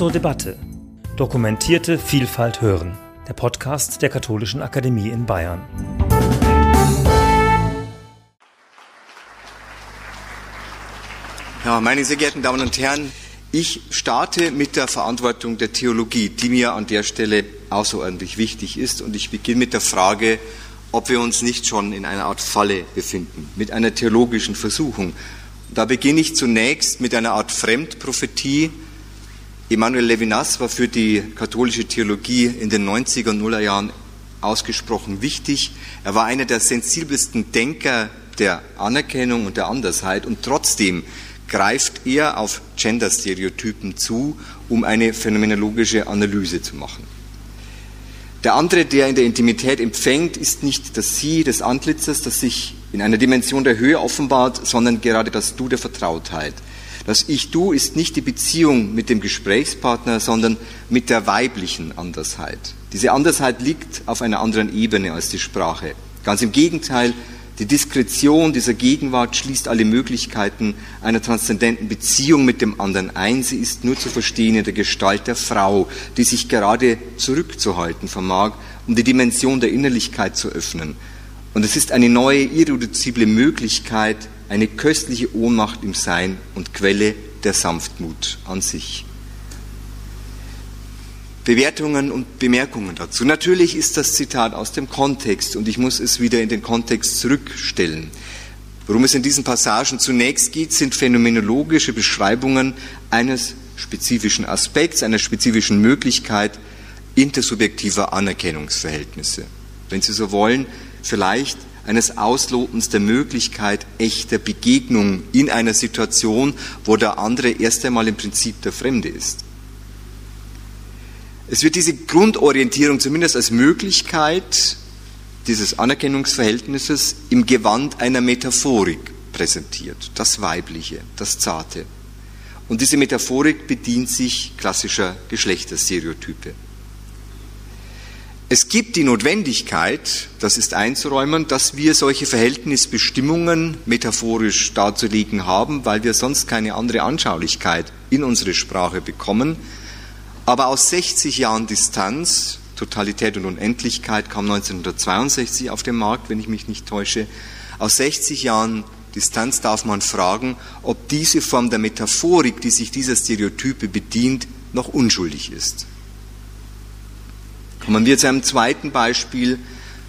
zur Debatte. Dokumentierte Vielfalt hören. Der Podcast der Katholischen Akademie in Bayern. Ja, meine sehr geehrten Damen und Herren, ich starte mit der Verantwortung der Theologie, die mir an der Stelle außerordentlich wichtig ist. Und ich beginne mit der Frage, ob wir uns nicht schon in einer Art Falle befinden, mit einer theologischen Versuchung. Da beginne ich zunächst mit einer Art Fremdprophetie. Emanuel Levinas war für die katholische Theologie in den 90er und Nuller Jahren ausgesprochen wichtig. Er war einer der sensibelsten Denker der Anerkennung und der Andersheit und trotzdem greift er auf Gender-Stereotypen zu, um eine phänomenologische Analyse zu machen. Der andere, der in der Intimität empfängt, ist nicht das Sie des Antlitzes, das sich in einer Dimension der Höhe offenbart, sondern gerade das Du der Vertrautheit. Das Ich-Du ist nicht die Beziehung mit dem Gesprächspartner, sondern mit der weiblichen Andersheit. Diese Andersheit liegt auf einer anderen Ebene als die Sprache. Ganz im Gegenteil, die Diskretion dieser Gegenwart schließt alle Möglichkeiten einer transzendenten Beziehung mit dem anderen ein. Sie ist nur zu verstehen in der Gestalt der Frau, die sich gerade zurückzuhalten vermag, um die Dimension der Innerlichkeit zu öffnen. Und es ist eine neue, irreduzible Möglichkeit, eine köstliche Ohnmacht im Sein und Quelle der Sanftmut an sich. Bewertungen und Bemerkungen dazu. Natürlich ist das Zitat aus dem Kontext und ich muss es wieder in den Kontext zurückstellen. Worum es in diesen Passagen zunächst geht, sind phänomenologische Beschreibungen eines spezifischen Aspekts, einer spezifischen Möglichkeit intersubjektiver Anerkennungsverhältnisse. Wenn Sie so wollen, vielleicht eines Auslotens der Möglichkeit echter Begegnung in einer Situation, wo der andere erst einmal im Prinzip der Fremde ist. Es wird diese Grundorientierung zumindest als Möglichkeit dieses Anerkennungsverhältnisses im Gewand einer Metaphorik präsentiert, das Weibliche, das Zarte. Und diese Metaphorik bedient sich klassischer Geschlechterstereotype. Es gibt die Notwendigkeit, das ist einzuräumen, dass wir solche Verhältnisbestimmungen metaphorisch darzulegen haben, weil wir sonst keine andere Anschaulichkeit in unsere Sprache bekommen, aber aus 60 Jahren Distanz, Totalität und Unendlichkeit kam 1962 auf den Markt, wenn ich mich nicht täusche, aus 60 Jahren Distanz darf man fragen, ob diese Form der Metaphorik, die sich dieser Stereotype bedient, noch unschuldig ist. Kommen wir zu einem zweiten Beispiel,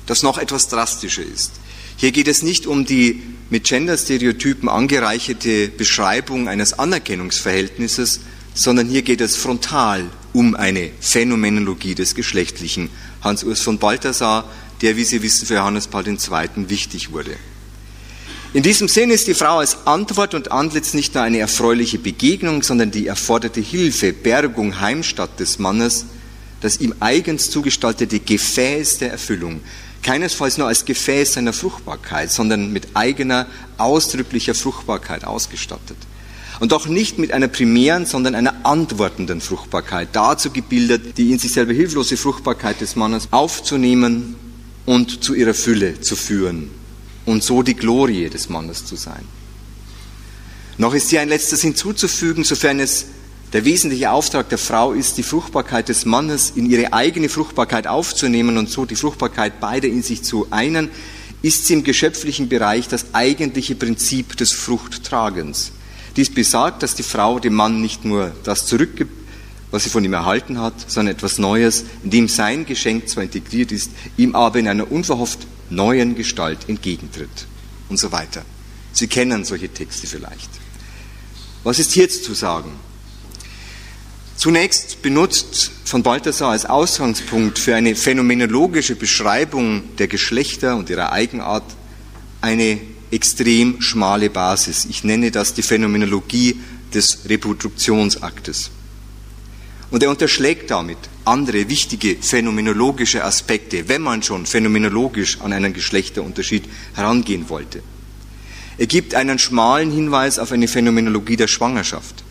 das noch etwas drastischer ist. Hier geht es nicht um die mit Gender-Stereotypen angereicherte Beschreibung eines Anerkennungsverhältnisses, sondern hier geht es frontal um eine Phänomenologie des Geschlechtlichen. Hans-Urs von Balthasar, der, wie Sie wissen, für Johannes Paul II. wichtig wurde. In diesem Sinn ist die Frau als Antwort und Antlitz nicht nur eine erfreuliche Begegnung, sondern die erforderte Hilfe, Bergung, Heimstatt des Mannes, das ihm eigens zugestaltete Gefäß der Erfüllung, keinesfalls nur als Gefäß seiner Fruchtbarkeit, sondern mit eigener, ausdrücklicher Fruchtbarkeit ausgestattet und auch nicht mit einer primären, sondern einer antwortenden Fruchtbarkeit, dazu gebildet, die in sich selber hilflose Fruchtbarkeit des Mannes aufzunehmen und zu ihrer Fülle zu führen und so die Glorie des Mannes zu sein. Noch ist hier ein letztes hinzuzufügen, sofern es der wesentliche Auftrag der Frau ist, die Fruchtbarkeit des Mannes in ihre eigene Fruchtbarkeit aufzunehmen und so die Fruchtbarkeit beider in sich zu einen, ist sie im geschöpflichen Bereich das eigentliche Prinzip des Fruchttragens. Dies besagt, dass die Frau dem Mann nicht nur das zurückgibt, was sie von ihm erhalten hat, sondern etwas Neues, in dem sein Geschenk zwar integriert ist, ihm aber in einer unverhofft neuen Gestalt entgegentritt und so weiter. Sie kennen solche Texte vielleicht. Was ist hier zu sagen? Zunächst benutzt von Balthasar als Ausgangspunkt für eine phänomenologische Beschreibung der Geschlechter und ihrer Eigenart eine extrem schmale Basis. Ich nenne das die Phänomenologie des Reproduktionsaktes. Und er unterschlägt damit andere wichtige phänomenologische Aspekte, wenn man schon phänomenologisch an einen Geschlechterunterschied herangehen wollte. Er gibt einen schmalen Hinweis auf eine Phänomenologie der Schwangerschaft.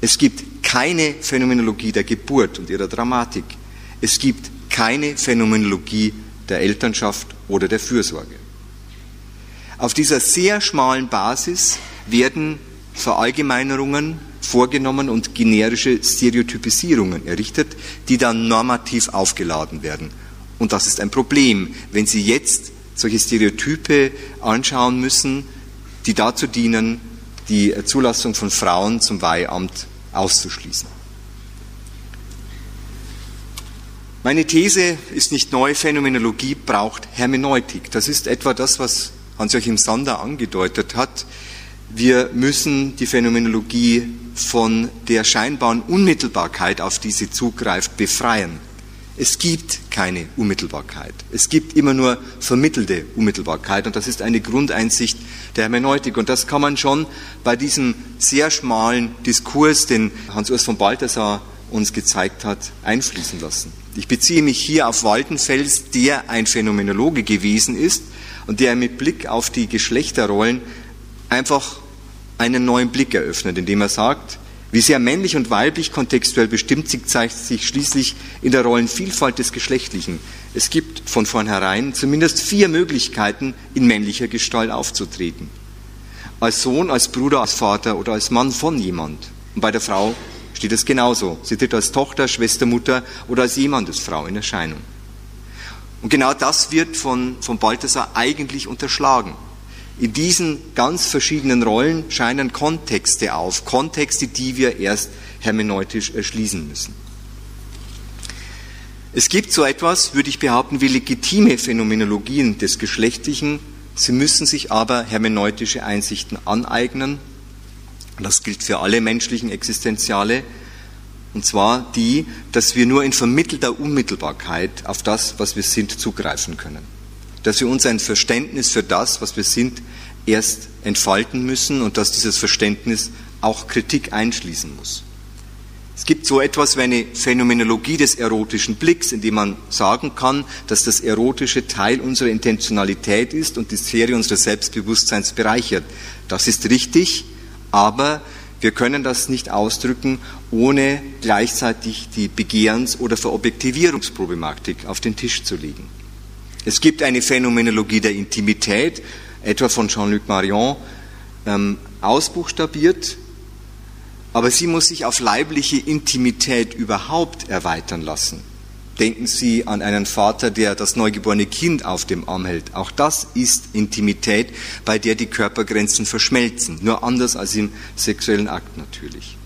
Es gibt keine Phänomenologie der Geburt und ihrer Dramatik. Es gibt keine Phänomenologie der Elternschaft oder der Fürsorge. Auf dieser sehr schmalen Basis werden Verallgemeinerungen vorgenommen und generische Stereotypisierungen errichtet, die dann normativ aufgeladen werden. Und das ist ein Problem, wenn Sie jetzt solche Stereotype anschauen müssen, die dazu dienen, die Zulassung von Frauen zum Weihamt auszuschließen. Meine These ist nicht neu, Phänomenologie braucht Hermeneutik. Das ist etwa das, was Hans-Joachim Sander angedeutet hat. Wir müssen die Phänomenologie von der scheinbaren Unmittelbarkeit, auf die sie zugreift, befreien. Es gibt keine Unmittelbarkeit. Es gibt immer nur vermittelte Unmittelbarkeit. Und das ist eine Grundeinsicht der Hermeneutik. Und das kann man schon bei diesem sehr schmalen Diskurs, den Hans-Urs von Balthasar uns gezeigt hat, einfließen lassen. Ich beziehe mich hier auf Waldenfels, der ein Phänomenologe gewesen ist und der mit Blick auf die Geschlechterrollen einfach einen neuen Blick eröffnet, indem er sagt, wie sehr männlich und weiblich kontextuell bestimmt sich, zeigt sich schließlich in der Rollenvielfalt des Geschlechtlichen. Es gibt von vornherein zumindest vier Möglichkeiten, in männlicher Gestalt aufzutreten. Als Sohn, als Bruder, als Vater oder als Mann von jemand. Und bei der Frau steht es genauso. Sie tritt als Tochter, Schwester, Mutter oder als Jemandesfrau in Erscheinung. Und genau das wird von, von Balthasar eigentlich unterschlagen. In diesen ganz verschiedenen Rollen scheinen Kontexte auf, Kontexte, die wir erst hermeneutisch erschließen müssen. Es gibt so etwas, würde ich behaupten, wie legitime Phänomenologien des Geschlechtlichen. Sie müssen sich aber hermeneutische Einsichten aneignen. Das gilt für alle menschlichen Existenziale. Und zwar die, dass wir nur in vermittelter Unmittelbarkeit auf das, was wir sind, zugreifen können dass wir uns ein Verständnis für das, was wir sind, erst entfalten müssen und dass dieses Verständnis auch Kritik einschließen muss. Es gibt so etwas wie eine Phänomenologie des erotischen Blicks, in dem man sagen kann, dass das Erotische Teil unserer Intentionalität ist und die Sphäre unseres Selbstbewusstseins bereichert. Das ist richtig, aber wir können das nicht ausdrücken, ohne gleichzeitig die Begehrens- oder Verobjektivierungsproblematik auf den Tisch zu legen. Es gibt eine Phänomenologie der Intimität, etwa von Jean-Luc Marion, ähm, ausbuchstabiert, aber sie muss sich auf leibliche Intimität überhaupt erweitern lassen. Denken Sie an einen Vater, der das neugeborene Kind auf dem Arm hält. Auch das ist Intimität, bei der die Körpergrenzen verschmelzen. Nur anders als im sexuellen Akt natürlich.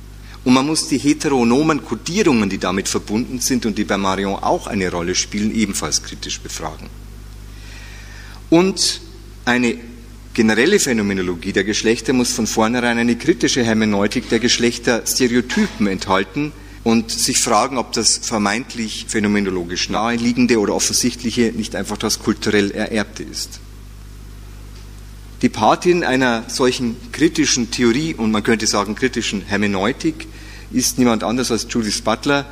Und man muss die heteronomen Kodierungen, die damit verbunden sind und die bei Marion auch eine Rolle spielen, ebenfalls kritisch befragen. Und eine generelle Phänomenologie der Geschlechter muss von vornherein eine kritische Hermeneutik der Geschlechterstereotypen enthalten und sich fragen, ob das vermeintlich phänomenologisch naheliegende oder offensichtliche nicht einfach das kulturell Ererbte ist. Die Patin einer solchen kritischen Theorie und man könnte sagen kritischen Hermeneutik ist niemand anders als Judith Butler.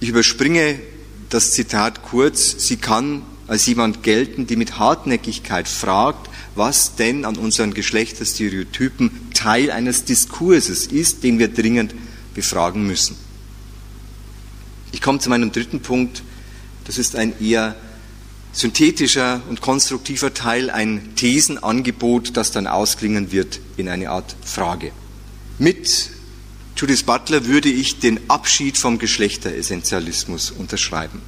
Ich überspringe das Zitat kurz. Sie kann als jemand gelten, die mit Hartnäckigkeit fragt, was denn an unseren Geschlechterstereotypen Teil eines Diskurses ist, den wir dringend befragen müssen. Ich komme zu meinem dritten Punkt. Das ist ein eher synthetischer und konstruktiver Teil, ein Thesenangebot, das dann ausklingen wird in eine Art Frage. Mit Judith Butler würde ich den Abschied vom Geschlechteressentialismus unterschreiben.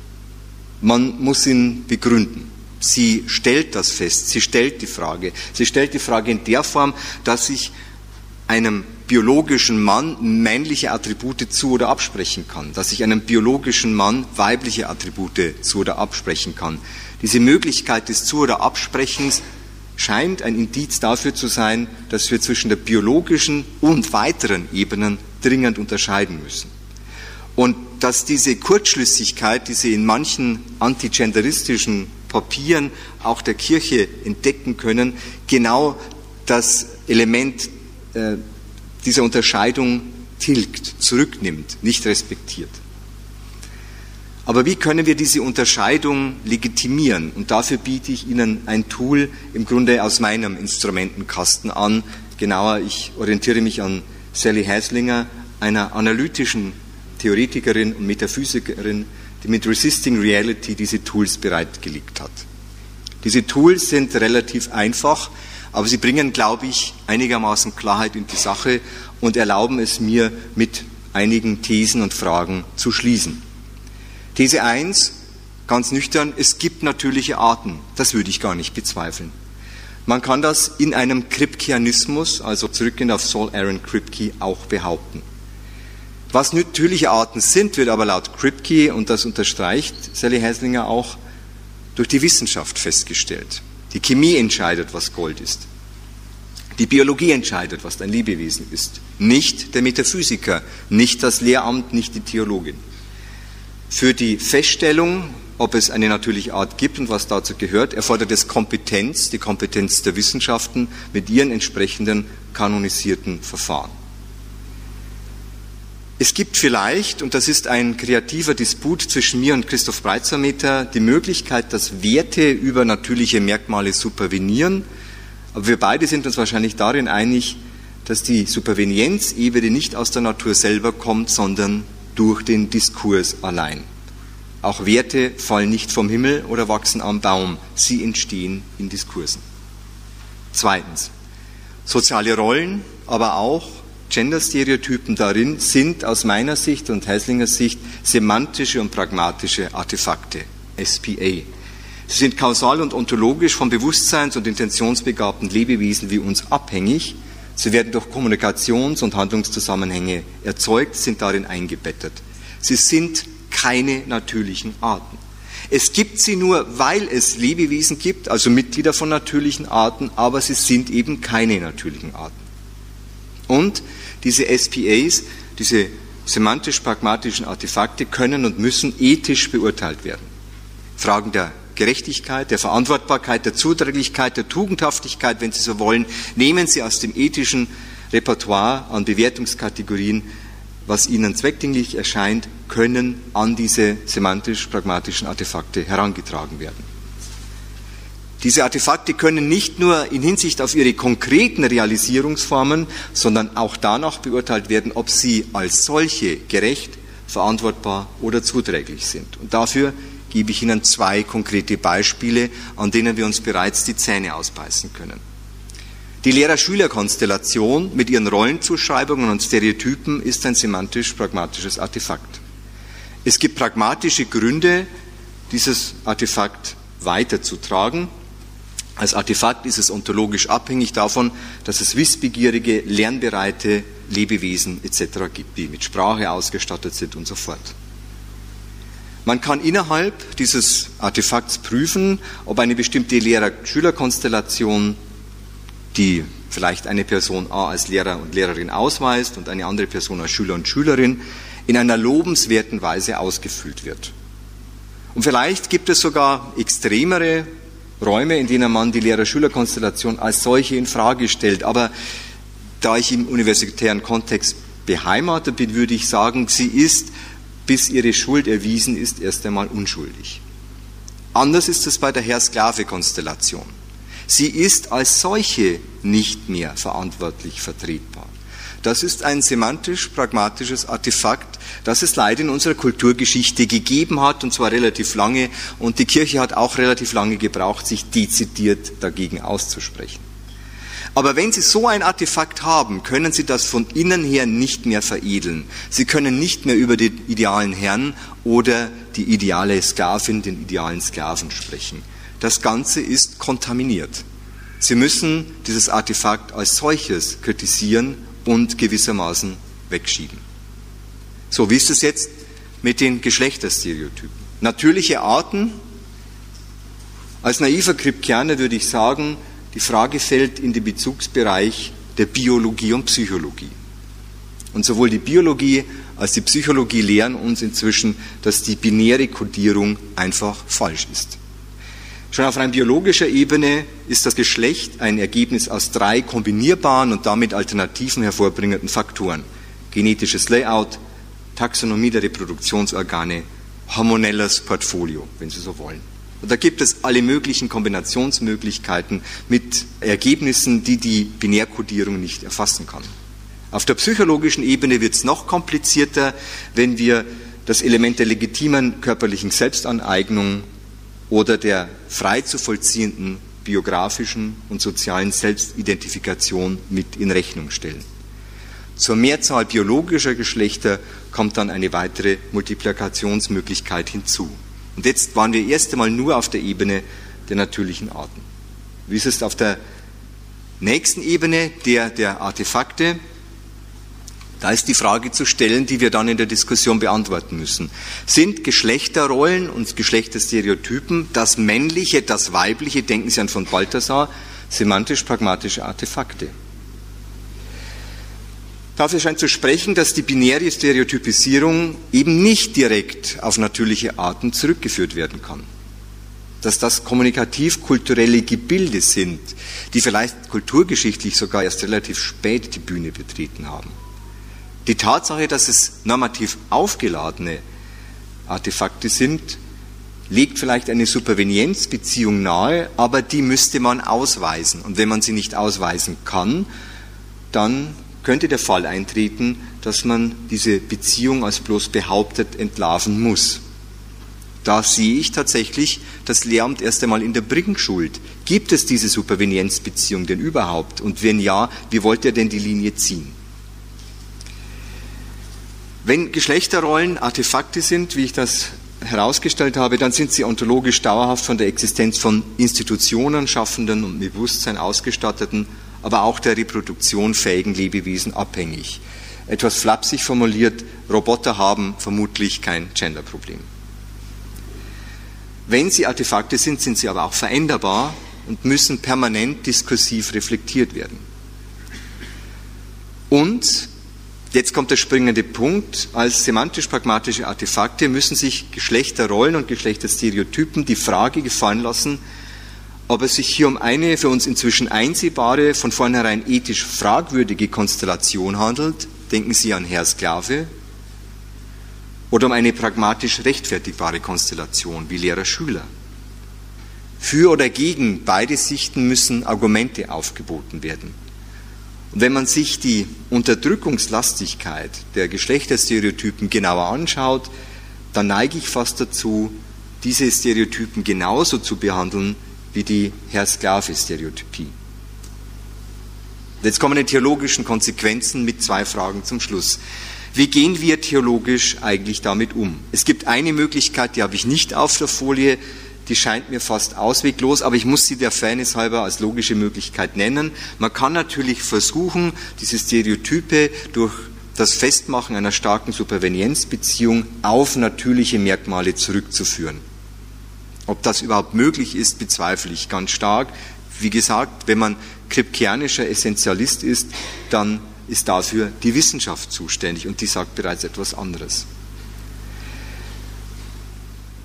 Man muss ihn begründen. Sie stellt das fest, sie stellt die Frage. Sie stellt die Frage in der Form, dass ich einem biologischen Mann männliche Attribute zu oder absprechen kann, dass ich einem biologischen Mann weibliche Attribute zu oder absprechen kann. Diese Möglichkeit des Zu- oder Absprechens scheint ein Indiz dafür zu sein, dass wir zwischen der biologischen und weiteren Ebenen dringend unterscheiden müssen. Und dass diese Kurzschlüssigkeit, die Sie in manchen antigenderistischen Papieren auch der Kirche entdecken können, genau das Element äh, dieser Unterscheidung tilgt, zurücknimmt, nicht respektiert. Aber wie können wir diese Unterscheidung legitimieren? Und dafür biete ich Ihnen ein Tool im Grunde aus meinem Instrumentenkasten an. Genauer, ich orientiere mich an Sally Haslinger, einer analytischen Theoretikerin und Metaphysikerin, die mit Resisting Reality diese Tools bereitgelegt hat. Diese Tools sind relativ einfach, aber sie bringen, glaube ich, einigermaßen Klarheit in die Sache und erlauben es mir, mit einigen Thesen und Fragen zu schließen. These 1, ganz nüchtern, es gibt natürliche Arten. Das würde ich gar nicht bezweifeln. Man kann das in einem Kripkeanismus, also zurückgehend auf Saul Aaron Kripke, auch behaupten. Was natürliche Arten sind, wird aber laut Kripke, und das unterstreicht Sally Haslinger auch, durch die Wissenschaft festgestellt. Die Chemie entscheidet, was Gold ist. Die Biologie entscheidet, was ein Lebewesen ist. Nicht der Metaphysiker, nicht das Lehramt, nicht die Theologin. Für die Feststellung, ob es eine natürliche Art gibt und was dazu gehört, erfordert es Kompetenz, die Kompetenz der Wissenschaften mit ihren entsprechenden kanonisierten Verfahren. Es gibt vielleicht, und das ist ein kreativer Disput zwischen mir und Christoph Breitsameter, die Möglichkeit, dass Werte über natürliche Merkmale supervenieren. Aber wir beide sind uns wahrscheinlich darin einig, dass die Supervenienzebene nicht aus der Natur selber kommt, sondern durch den Diskurs allein. Auch Werte fallen nicht vom Himmel oder wachsen am Baum, sie entstehen in Diskursen. Zweitens, soziale Rollen, aber auch Gender-Stereotypen darin sind aus meiner Sicht und Heislingers Sicht semantische und pragmatische Artefakte, SPA. Sie sind kausal und ontologisch von bewusstseins- und intentionsbegabten Lebewesen wie uns abhängig. Sie werden durch Kommunikations- und Handlungszusammenhänge erzeugt, sind darin eingebettet. Sie sind keine natürlichen Arten. Es gibt sie nur, weil es Lebewesen gibt, also Mitglieder von natürlichen Arten, aber sie sind eben keine natürlichen Arten. Und diese SPAs, diese semantisch-pragmatischen Artefakte können und müssen ethisch beurteilt werden. Fragen der Gerechtigkeit, der Verantwortbarkeit, der Zuträglichkeit, der Tugendhaftigkeit, wenn Sie so wollen, nehmen Sie aus dem ethischen Repertoire an Bewertungskategorien, was Ihnen zweckdienlich erscheint, können an diese semantisch-pragmatischen Artefakte herangetragen werden. Diese Artefakte können nicht nur in Hinsicht auf ihre konkreten Realisierungsformen, sondern auch danach beurteilt werden, ob sie als solche gerecht, verantwortbar oder zuträglich sind. Und dafür gebe ich Ihnen zwei konkrete Beispiele, an denen wir uns bereits die Zähne ausbeißen können. Die Lehrer-Schüler-Konstellation mit ihren Rollenzuschreibungen und Stereotypen ist ein semantisch-pragmatisches Artefakt. Es gibt pragmatische Gründe, dieses Artefakt weiterzutragen. Als Artefakt ist es ontologisch abhängig davon, dass es wissbegierige, lernbereite Lebewesen etc. gibt, die mit Sprache ausgestattet sind und so fort. Man kann innerhalb dieses Artefakts prüfen, ob eine bestimmte Lehrer-Schüler-Konstellation, die vielleicht eine Person A als Lehrer und Lehrerin ausweist und eine andere Person als Schüler und Schülerin, in einer lobenswerten Weise ausgefüllt wird. Und vielleicht gibt es sogar extremere Räume, in denen man die Lehrer-Schüler-Konstellation als solche in Frage stellt. Aber da ich im universitären Kontext beheimatet bin, würde ich sagen, sie ist, bis ihre Schuld erwiesen ist, erst einmal unschuldig. Anders ist es bei der Herr-Sklave-Konstellation. Sie ist als solche nicht mehr verantwortlich vertretbar. Das ist ein semantisch-pragmatisches Artefakt, das es leider in unserer Kulturgeschichte gegeben hat, und zwar relativ lange. Und die Kirche hat auch relativ lange gebraucht, sich dezidiert dagegen auszusprechen. Aber wenn Sie so ein Artefakt haben, können Sie das von innen her nicht mehr veredeln. Sie können nicht mehr über den idealen Herrn oder die ideale Sklavin, den idealen Sklaven sprechen. Das Ganze ist kontaminiert. Sie müssen dieses Artefakt als solches kritisieren und gewissermaßen wegschieben. So, wie ist es jetzt mit den Geschlechterstereotypen? Natürliche Arten. Als naiver Kripkianer würde ich sagen, die Frage fällt in den Bezugsbereich der Biologie und Psychologie. Und sowohl die Biologie als die Psychologie lehren uns inzwischen, dass die binäre Kodierung einfach falsch ist. Schon auf rein biologischer Ebene ist das Geschlecht ein Ergebnis aus drei kombinierbaren und damit Alternativen hervorbringenden Faktoren. Genetisches Layout, Taxonomie der Reproduktionsorgane, hormonelles Portfolio, wenn Sie so wollen. Und da gibt es alle möglichen Kombinationsmöglichkeiten mit Ergebnissen, die die Binärkodierung nicht erfassen kann. Auf der psychologischen Ebene wird es noch komplizierter, wenn wir das Element der legitimen körperlichen Selbstaneignung oder der frei zu vollziehenden biografischen und sozialen Selbstidentifikation mit in Rechnung stellen. Zur Mehrzahl biologischer Geschlechter kommt dann eine weitere Multiplikationsmöglichkeit hinzu. Und jetzt waren wir erst einmal nur auf der Ebene der natürlichen Arten. Wie ist es auf der nächsten Ebene, der der Artefakte? Da ist die Frage zu stellen, die wir dann in der Diskussion beantworten müssen. Sind Geschlechterrollen und Geschlechterstereotypen das männliche, das weibliche, denken Sie an von Balthasar, semantisch-pragmatische Artefakte? Dafür scheint zu sprechen, dass die binäre Stereotypisierung eben nicht direkt auf natürliche Arten zurückgeführt werden kann. Dass das kommunikativ-kulturelle Gebilde sind, die vielleicht kulturgeschichtlich sogar erst relativ spät die Bühne betreten haben. Die Tatsache, dass es normativ aufgeladene Artefakte sind, legt vielleicht eine Supervenienzbeziehung nahe, aber die müsste man ausweisen. Und wenn man sie nicht ausweisen kann, dann könnte der Fall eintreten, dass man diese Beziehung als bloß behauptet entlarven muss. Da sehe ich tatsächlich das Lehramt erst einmal in der Bringschuld. Gibt es diese Supervenienzbeziehung denn überhaupt? Und wenn ja, wie wollt ihr denn die Linie ziehen? Wenn Geschlechterrollen Artefakte sind, wie ich das herausgestellt habe, dann sind sie ontologisch dauerhaft von der Existenz von Institutionen schaffenden und Bewusstsein ausgestatteten, aber auch der Reproduktion fähigen Lebewesen abhängig. Etwas flapsig formuliert, Roboter haben vermutlich kein Genderproblem. Wenn sie Artefakte sind, sind sie aber auch veränderbar und müssen permanent diskursiv reflektiert werden. Und Jetzt kommt der springende Punkt. Als semantisch-pragmatische Artefakte müssen sich Geschlechterrollen und Geschlechterstereotypen die Frage gefallen lassen, ob es sich hier um eine für uns inzwischen einsehbare, von vornherein ethisch fragwürdige Konstellation handelt, denken Sie an Herr Sklave, oder um eine pragmatisch rechtfertigbare Konstellation wie Lehrer-Schüler. Für oder gegen beide Sichten müssen Argumente aufgeboten werden. Und wenn man sich die Unterdrückungslastigkeit der Geschlechterstereotypen genauer anschaut, dann neige ich fast dazu, diese Stereotypen genauso zu behandeln wie die Herr-Sklave-Stereotypie. Jetzt kommen die theologischen Konsequenzen mit zwei Fragen zum Schluss. Wie gehen wir theologisch eigentlich damit um? Es gibt eine Möglichkeit, die habe ich nicht auf der Folie, die scheint mir fast ausweglos, aber ich muss sie der Fairness halber als logische Möglichkeit nennen. Man kann natürlich versuchen, diese Stereotype durch das Festmachen einer starken Supervenienzbeziehung auf natürliche Merkmale zurückzuführen. Ob das überhaupt möglich ist, bezweifle ich ganz stark. Wie gesagt, wenn man kripkianischer Essentialist ist, dann ist dafür die Wissenschaft zuständig und die sagt bereits etwas anderes.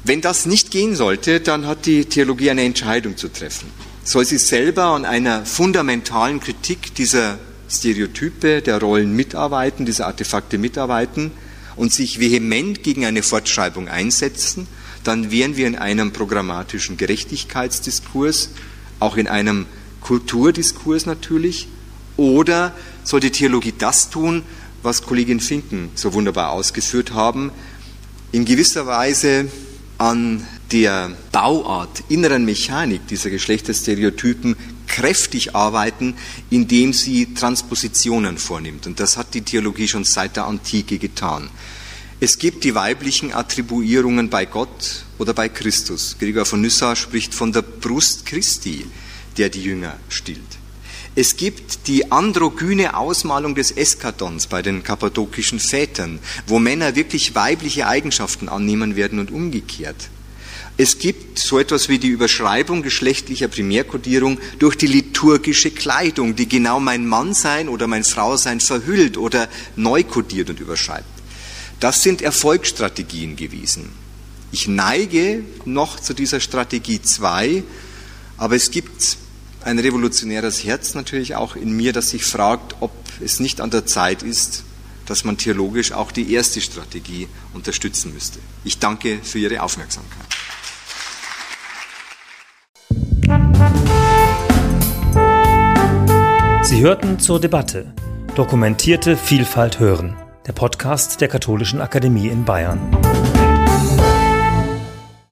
Wenn das nicht gehen sollte, dann hat die Theologie eine Entscheidung zu treffen. Soll sie selber an einer fundamentalen Kritik dieser Stereotype, der Rollen mitarbeiten, dieser Artefakte mitarbeiten und sich vehement gegen eine Fortschreibung einsetzen, dann wären wir in einem programmatischen Gerechtigkeitsdiskurs, auch in einem Kulturdiskurs natürlich, oder soll die Theologie das tun, was Kollegin Finken so wunderbar ausgeführt haben, in gewisser Weise an der Bauart, inneren Mechanik dieser Geschlechterstereotypen kräftig arbeiten, indem sie Transpositionen vornimmt. Und das hat die Theologie schon seit der Antike getan. Es gibt die weiblichen Attribuierungen bei Gott oder bei Christus. Gregor von Nyssa spricht von der Brust Christi, der die Jünger stillt. Es gibt die androgyne Ausmalung des Eskatons bei den kappadokischen Vätern, wo Männer wirklich weibliche Eigenschaften annehmen werden und umgekehrt. Es gibt so etwas wie die Überschreibung geschlechtlicher Primärkodierung durch die liturgische Kleidung, die genau mein Mannsein oder mein Frausein verhüllt oder neu kodiert und überschreibt. Das sind Erfolgsstrategien gewesen. Ich neige noch zu dieser Strategie 2, aber es gibt ein revolutionäres Herz natürlich auch in mir, das sich fragt, ob es nicht an der Zeit ist, dass man theologisch auch die erste Strategie unterstützen müsste. Ich danke für Ihre Aufmerksamkeit. Sie hörten zur Debatte Dokumentierte Vielfalt hören, der Podcast der Katholischen Akademie in Bayern.